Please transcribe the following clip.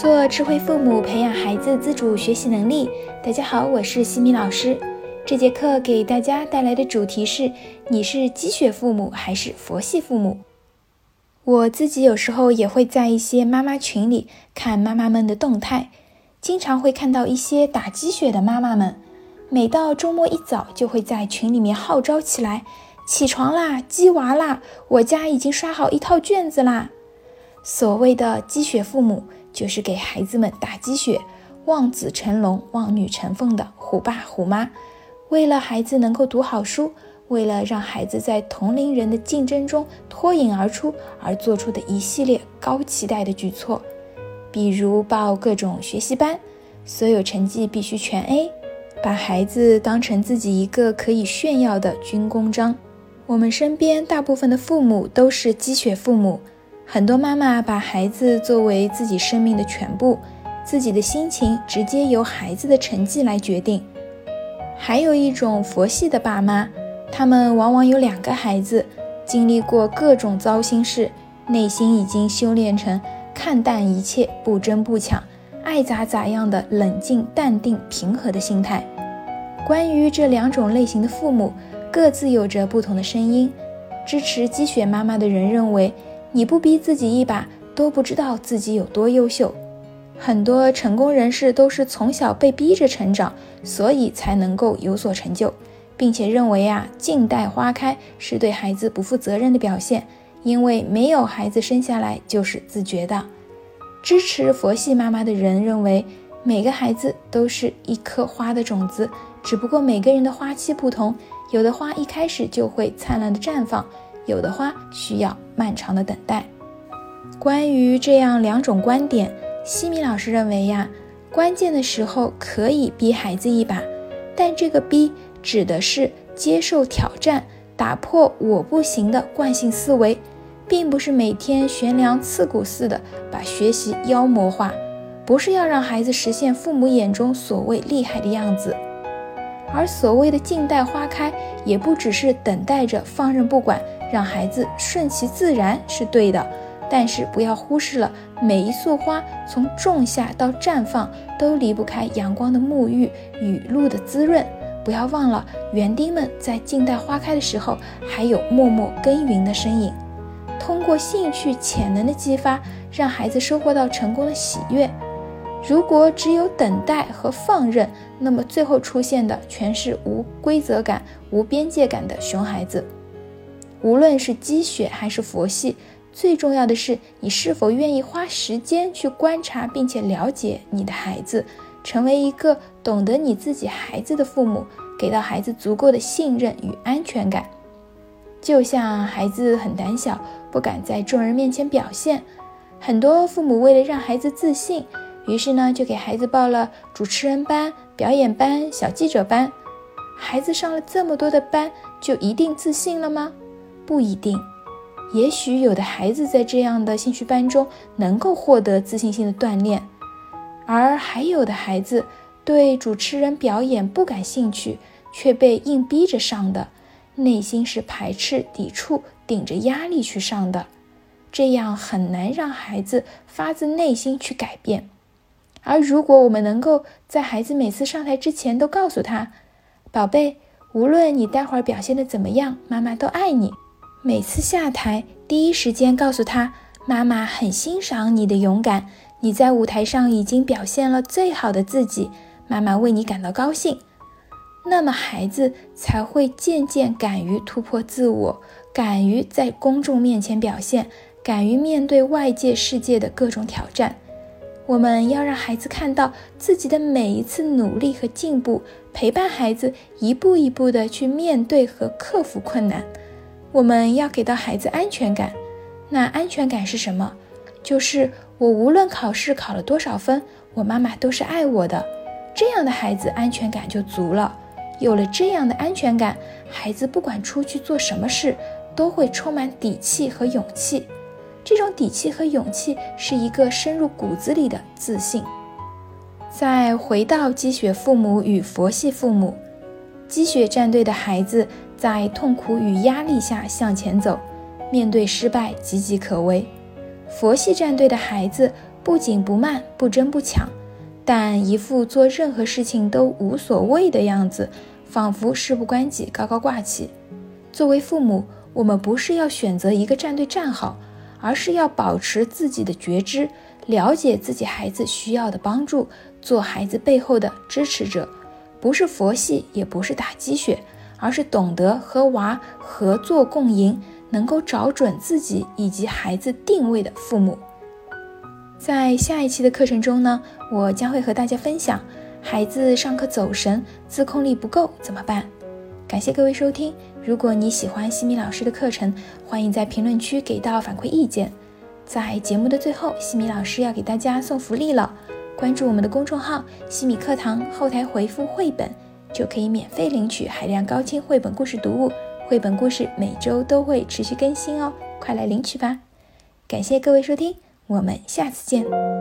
做智慧父母，培养孩子自主学习能力。大家好，我是西米老师。这节课给大家带来的主题是：你是鸡血父母还是佛系父母？我自己有时候也会在一些妈妈群里看妈妈们的动态，经常会看到一些打鸡血的妈妈们，每到周末一早就会在群里面号召起来：“起床啦，鸡娃啦，我家已经刷好一套卷子啦。”所谓的鸡血父母，就是给孩子们打鸡血、望子成龙、望女成凤的虎爸虎妈。为了孩子能够读好书，为了让孩子在同龄人的竞争中脱颖而出而做出的一系列高期待的举措，比如报各种学习班，所有成绩必须全 A，把孩子当成自己一个可以炫耀的军功章。我们身边大部分的父母都是鸡血父母。很多妈妈把孩子作为自己生命的全部，自己的心情直接由孩子的成绩来决定。还有一种佛系的爸妈，他们往往有两个孩子，经历过各种糟心事，内心已经修炼成看淡一切、不争不抢、爱咋咋样的冷静、淡定、平和的心态。关于这两种类型的父母，各自有着不同的声音。支持积雪妈妈的人认为。你不逼自己一把，都不知道自己有多优秀。很多成功人士都是从小被逼着成长，所以才能够有所成就，并且认为啊，静待花开是对孩子不负责任的表现，因为没有孩子生下来就是自觉的。支持佛系妈妈的人认为，每个孩子都是一颗花的种子，只不过每个人的花期不同，有的花一开始就会灿烂的绽放。有的花需要漫长的等待。关于这样两种观点，西米老师认为呀，关键的时候可以逼孩子一把，但这个逼指的是接受挑战，打破我不行的惯性思维，并不是每天悬梁刺股似的把学习妖魔化，不是要让孩子实现父母眼中所谓厉害的样子。而所谓的静待花开，也不只是等待着放任不管。让孩子顺其自然是对的，但是不要忽视了每一束花从种下到绽放都离不开阳光的沐浴、雨露的滋润。不要忘了园丁们在静待花开的时候，还有默默耕耘的身影。通过兴趣潜能的激发，让孩子收获到成功的喜悦。如果只有等待和放任，那么最后出现的全是无规则感、无边界感的熊孩子。无论是积血还是佛系，最重要的是你是否愿意花时间去观察并且了解你的孩子，成为一个懂得你自己孩子的父母，给到孩子足够的信任与安全感。就像孩子很胆小，不敢在众人面前表现，很多父母为了让孩子自信，于是呢就给孩子报了主持人班、表演班、小记者班。孩子上了这么多的班，就一定自信了吗？不一定，也许有的孩子在这样的兴趣班中能够获得自信心的锻炼，而还有的孩子对主持人表演不感兴趣，却被硬逼着上的，内心是排斥、抵触、顶着压力去上的，这样很难让孩子发自内心去改变。而如果我们能够在孩子每次上台之前都告诉他：“宝贝，无论你待会儿表现的怎么样，妈妈都爱你。”每次下台，第一时间告诉他，妈妈很欣赏你的勇敢，你在舞台上已经表现了最好的自己，妈妈为你感到高兴。那么孩子才会渐渐敢于突破自我，敢于在公众面前表现，敢于面对外界世界的各种挑战。我们要让孩子看到自己的每一次努力和进步，陪伴孩子一步一步的去面对和克服困难。我们要给到孩子安全感，那安全感是什么？就是我无论考试考了多少分，我妈妈都是爱我的。这样的孩子安全感就足了。有了这样的安全感，孩子不管出去做什么事，都会充满底气和勇气。这种底气和勇气是一个深入骨子里的自信。再回到积雪父母与佛系父母，积雪战队的孩子。在痛苦与压力下向前走，面对失败岌岌可危。佛系战队的孩子不紧不慢，不争不抢，但一副做任何事情都无所谓的样子，仿佛事不关己，高高挂起。作为父母，我们不是要选择一个战队站好，而是要保持自己的觉知，了解自己孩子需要的帮助，做孩子背后的支持者，不是佛系，也不是打鸡血，而是懂得和娃合作共赢，能够找准自己以及孩子定位的父母。在下一期的课程中呢，我将会和大家分享，孩子上课走神、自控力不够怎么办？感谢各位收听。如果你喜欢西米老师的课程，欢迎在评论区给到反馈意见。在节目的最后，西米老师要给大家送福利了，关注我们的公众号“西米课堂”，后台回复“绘本”就可以免费领取海量高清绘本故事读物。绘本故事每周都会持续更新哦，快来领取吧！感谢各位收听，我们下次见。